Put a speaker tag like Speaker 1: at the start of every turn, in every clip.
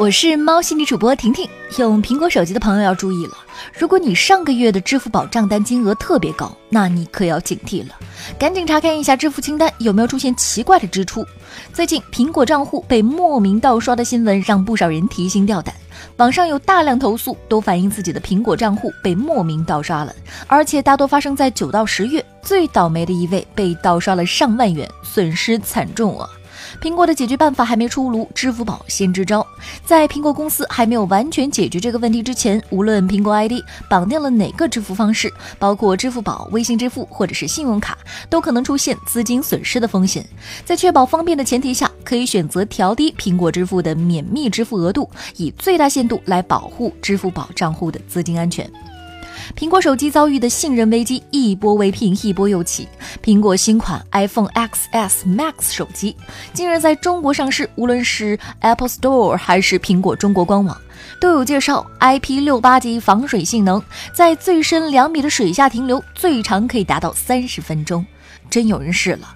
Speaker 1: 我是猫心理主播婷婷。用苹果手机的朋友要注意了，如果你上个月的支付宝账单金额特别高，那你可要警惕了，赶紧查看一下支付清单有没有出现奇怪的支出。最近苹果账户被莫名盗刷的新闻让不少人提心吊胆，网上有大量投诉，都反映自己的苹果账户被莫名盗刷了，而且大多发生在九到十月。最倒霉的一位被盗刷了上万元，损失惨重啊！苹果的解决办法还没出炉，支付宝先支招。在苹果公司还没有完全解决这个问题之前，无论苹果 ID 绑定了哪个支付方式，包括支付宝、微信支付或者是信用卡，都可能出现资金损失的风险。在确保方便的前提下，可以选择调低苹果支付的免密支付额度，以最大限度来保护支付宝账户的资金安全。苹果手机遭遇的信任危机一波未平，一波又起。苹果新款 iPhone XS Max 手机近日在中国上市，无论是 Apple Store 还是苹果中国官网，都有介绍 IP68 级防水性能，在最深两米的水下停留，最长可以达到三十分钟。真有人试了。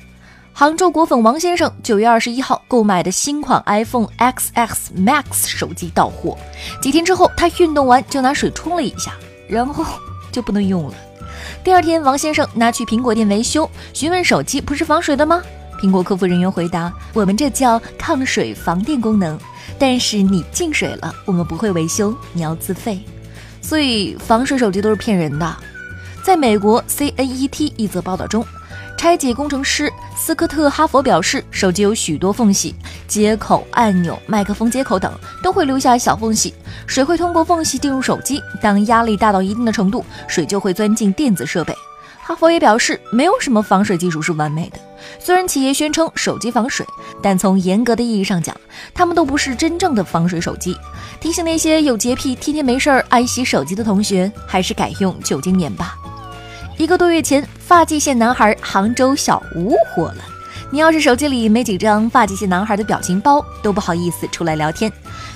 Speaker 1: 杭州果粉王先生九月二十一号购买的新款 iPhone XS Max 手机到货，几天之后，他运动完就拿水冲了一下。然后就不能用了。第二天，王先生拿去苹果店维修，询问手机不是防水的吗？苹果客服人员回答：“我们这叫抗水防电功能，但是你进水了，我们不会维修，你要自费。所以防水手机都是骗人的。”在美国 CNET 一则报道中。拆解工程师斯科特·哈佛表示，手机有许多缝隙，接口、按钮、麦克风接口等都会留下小缝隙，水会通过缝隙进入手机。当压力大到一定的程度，水就会钻进电子设备。哈佛也表示，没有什么防水技术是完美的。虽然企业宣称手机防水，但从严格的意义上讲，他们都不是真正的防水手机。提醒那些有洁癖、天天没事儿爱洗手机的同学，还是改用酒精棉吧。一个多月前，发际线男孩杭州小吴火了。你要是手机里没几张发际线男孩的表情包，都不好意思出来聊天。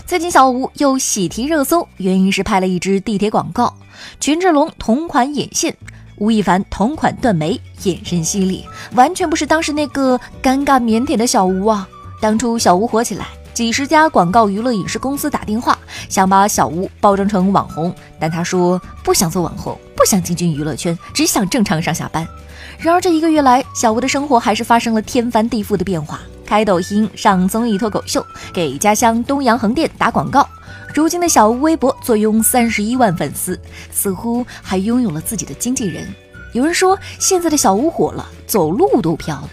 Speaker 1: 最近小吴又喜提热搜，原因是拍了一支地铁广告，权志龙同款眼线，吴亦凡同款断眉，眼神犀利，完全不是当时那个尴尬腼腆的小吴啊。当初小吴火起来。几十家广告娱乐影视公司打电话，想把小吴包装成网红，但他说不想做网红，不想进军娱乐圈，只想正常上下班。然而这一个月来，小吴的生活还是发生了天翻地覆的变化：开抖音、上综艺脱口秀、给家乡东阳横店打广告。如今的小吴微博坐拥三十一万粉丝，似乎还拥有了自己的经纪人。有人说，现在的小吴火了，走路都飘了。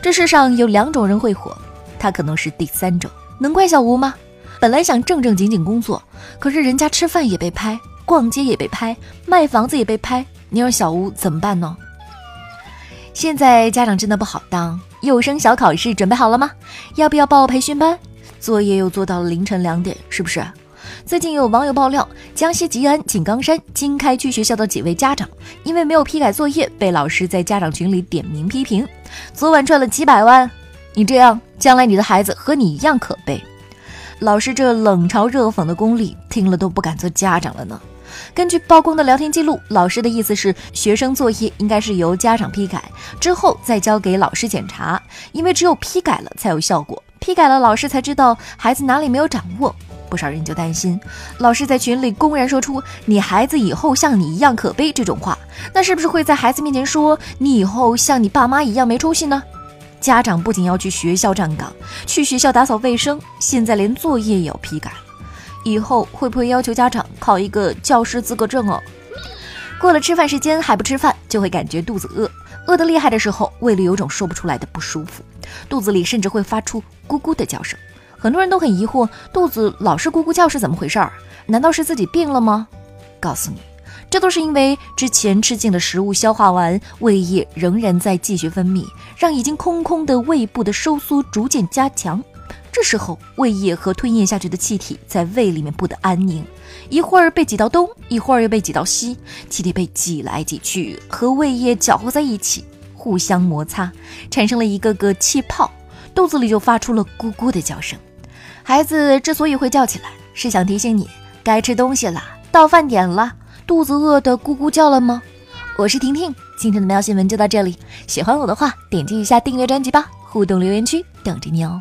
Speaker 1: 这世上有两种人会火，他可能是第三种。能怪小吴吗？本来想正正经经工作，可是人家吃饭也被拍，逛街也被拍，卖房子也被拍，你让小吴怎么办呢？现在家长真的不好当，幼升小考试准备好了吗？要不要报培训班？作业又做到了凌晨两点，是不是？最近有网友爆料，江西吉安井冈山经开区学校的几位家长，因为没有批改作业，被老师在家长群里点名批评，昨晚赚了几百万。你这样，将来你的孩子和你一样可悲。老师这冷嘲热讽的功力，听了都不敢做家长了呢。根据曝光的聊天记录，老师的意思是，学生作业应该是由家长批改，之后再交给老师检查，因为只有批改了才有效果，批改了老师才知道孩子哪里没有掌握。不少人就担心，老师在群里公然说出“你孩子以后像你一样可悲”这种话，那是不是会在孩子面前说“你以后像你爸妈一样没出息”呢？家长不仅要去学校站岗，去学校打扫卫生，现在连作业也要批改。以后会不会要求家长考一个教师资格证哦？过了吃饭时间还不吃饭，就会感觉肚子饿，饿得厉害的时候，胃里有种说不出来的不舒服，肚子里甚至会发出咕咕的叫声。很多人都很疑惑，肚子老是咕咕叫是怎么回事儿？难道是自己病了吗？告诉你。这都是因为之前吃进的食物消化完，胃液仍然在继续分泌，让已经空空的胃部的收缩逐渐加强。时候，胃液和吞咽下去的气体在胃里面不得安宁，一会儿被挤到东，一会儿又被挤到西，气体被挤来挤去，和胃液搅和在一起，互相摩擦，产生了一个个气泡，肚子里就发出了咕咕的叫声。孩子之所以会叫起来，是想提醒你该吃东西了，到饭点了。肚子饿得咕咕叫了吗？我是婷婷，今天的喵新闻就到这里。喜欢我的话，点击一下订阅专辑吧。互动留言区等着你哦。